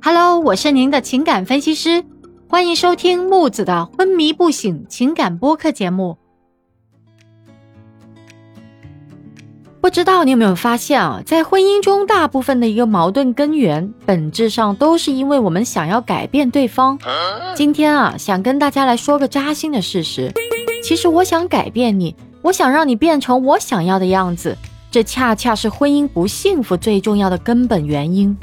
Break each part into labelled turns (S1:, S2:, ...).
S1: Hello，我是您的情感分析师，欢迎收听木子的昏迷不醒情感播客节目。不知道你有没有发现啊，在婚姻中，大部分的一个矛盾根源，本质上都是因为我们想要改变对方。今天啊，想跟大家来说个扎心的事实，其实我想改变你，我想让你变成我想要的样子，这恰恰是婚姻不幸福最重要的根本原因。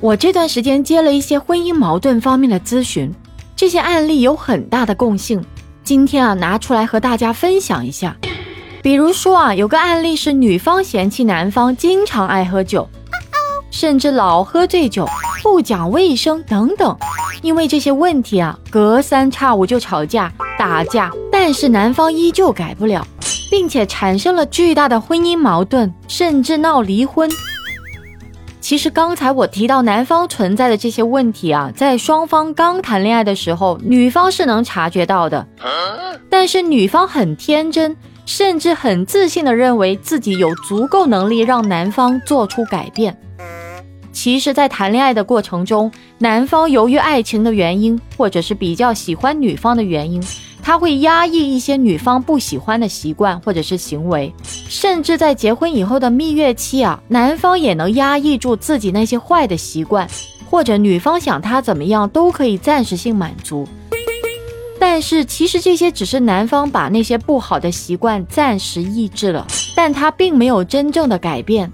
S1: 我这段时间接了一些婚姻矛盾方面的咨询，这些案例有很大的共性，今天啊，拿出来和大家分享一下。比如说啊，有个案例是女方嫌弃男方经常爱喝酒，甚至老喝醉酒，不讲卫生等等。因为这些问题啊，隔三差五就吵架打架，但是男方依旧改不了，并且产生了巨大的婚姻矛盾，甚至闹离婚。其实刚才我提到男方存在的这些问题啊，在双方刚谈恋爱的时候，女方是能察觉到的，但是女方很天真。甚至很自信地认为自己有足够能力让男方做出改变。其实，在谈恋爱的过程中，男方由于爱情的原因，或者是比较喜欢女方的原因，他会压抑一些女方不喜欢的习惯或者是行为。甚至在结婚以后的蜜月期啊，男方也能压抑住自己那些坏的习惯，或者女方想他怎么样都可以暂时性满足。但是其实这些只是男方把那些不好的习惯暂时抑制了，但他并没有真正的改变。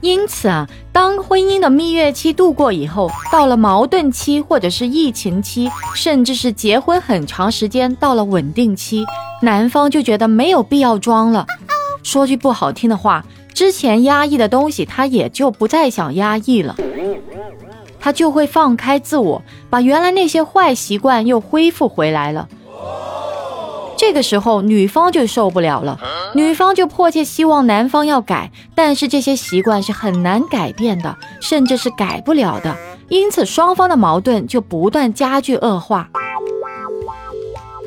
S1: 因此啊，当婚姻的蜜月期度过以后，到了矛盾期或者是疫情期，甚至是结婚很长时间到了稳定期，男方就觉得没有必要装了。说句不好听的话，之前压抑的东西他也就不再想压抑了。他就会放开自我，把原来那些坏习惯又恢复回来了。这个时候，女方就受不了了，女方就迫切希望男方要改，但是这些习惯是很难改变的，甚至是改不了的。因此，双方的矛盾就不断加剧恶化。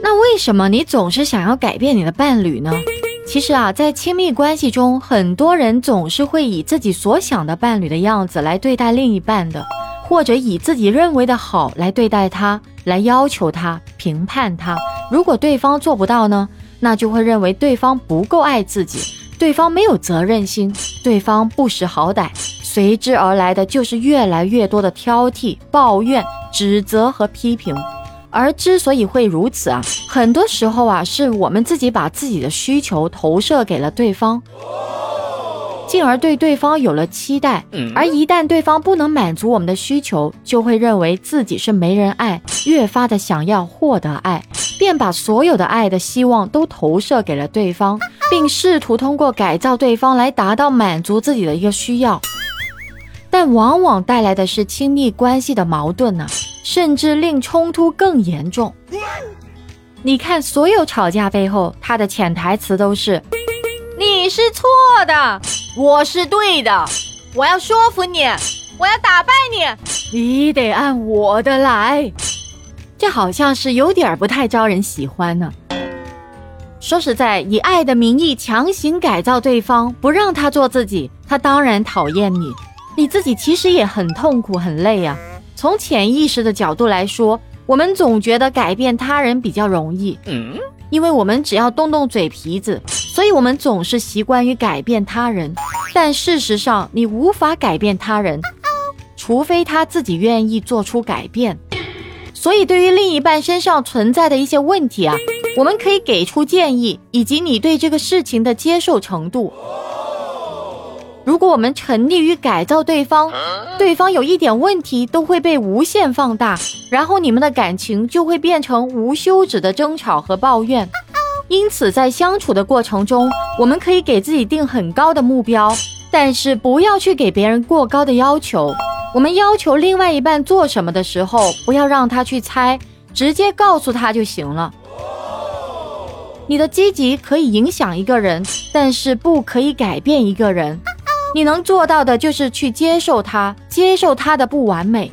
S1: 那为什么你总是想要改变你的伴侣呢？其实啊，在亲密关系中，很多人总是会以自己所想的伴侣的样子来对待另一半的。或者以自己认为的好来对待他，来要求他、评判他。如果对方做不到呢，那就会认为对方不够爱自己，对方没有责任心，对方不识好歹。随之而来的就是越来越多的挑剔、抱怨、指责和批评。而之所以会如此啊，很多时候啊，是我们自己把自己的需求投射给了对方。进而对对方有了期待，而一旦对方不能满足我们的需求，就会认为自己是没人爱，越发的想要获得爱，便把所有的爱的希望都投射给了对方，并试图通过改造对方来达到满足自己的一个需要，但往往带来的是亲密关系的矛盾呢，甚至令冲突更严重。你看，所有吵架背后，他的潜台词都是。你是错的，我是对的。我要说服你，我要打败你，你得按我的来。这好像是有点不太招人喜欢呢。说实在，以爱的名义强行改造对方，不让他做自己，他当然讨厌你。你自己其实也很痛苦、很累啊。从潜意识的角度来说，我们总觉得改变他人比较容易，嗯，因为我们只要动动嘴皮子。所以，我们总是习惯于改变他人，但事实上，你无法改变他人，除非他自己愿意做出改变。所以，对于另一半身上存在的一些问题啊，我们可以给出建议，以及你对这个事情的接受程度。如果我们沉溺于改造对方，对方有一点问题都会被无限放大，然后你们的感情就会变成无休止的争吵和抱怨。因此，在相处的过程中，我们可以给自己定很高的目标，但是不要去给别人过高的要求。我们要求另外一半做什么的时候，不要让他去猜，直接告诉他就行了。你的积极可以影响一个人，但是不可以改变一个人。你能做到的就是去接受他，接受他的不完美。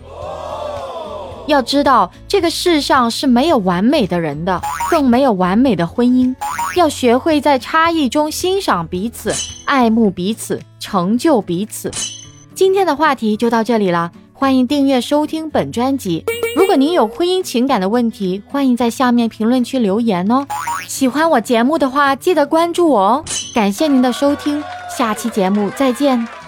S1: 要知道，这个世上是没有完美的人的，更没有完美的婚姻。要学会在差异中欣赏彼此，爱慕彼此，成就彼此。今天的话题就到这里了，欢迎订阅收听本专辑。如果您有婚姻情感的问题，欢迎在下面评论区留言哦。喜欢我节目的话，记得关注我哦。感谢您的收听，下期节目再见。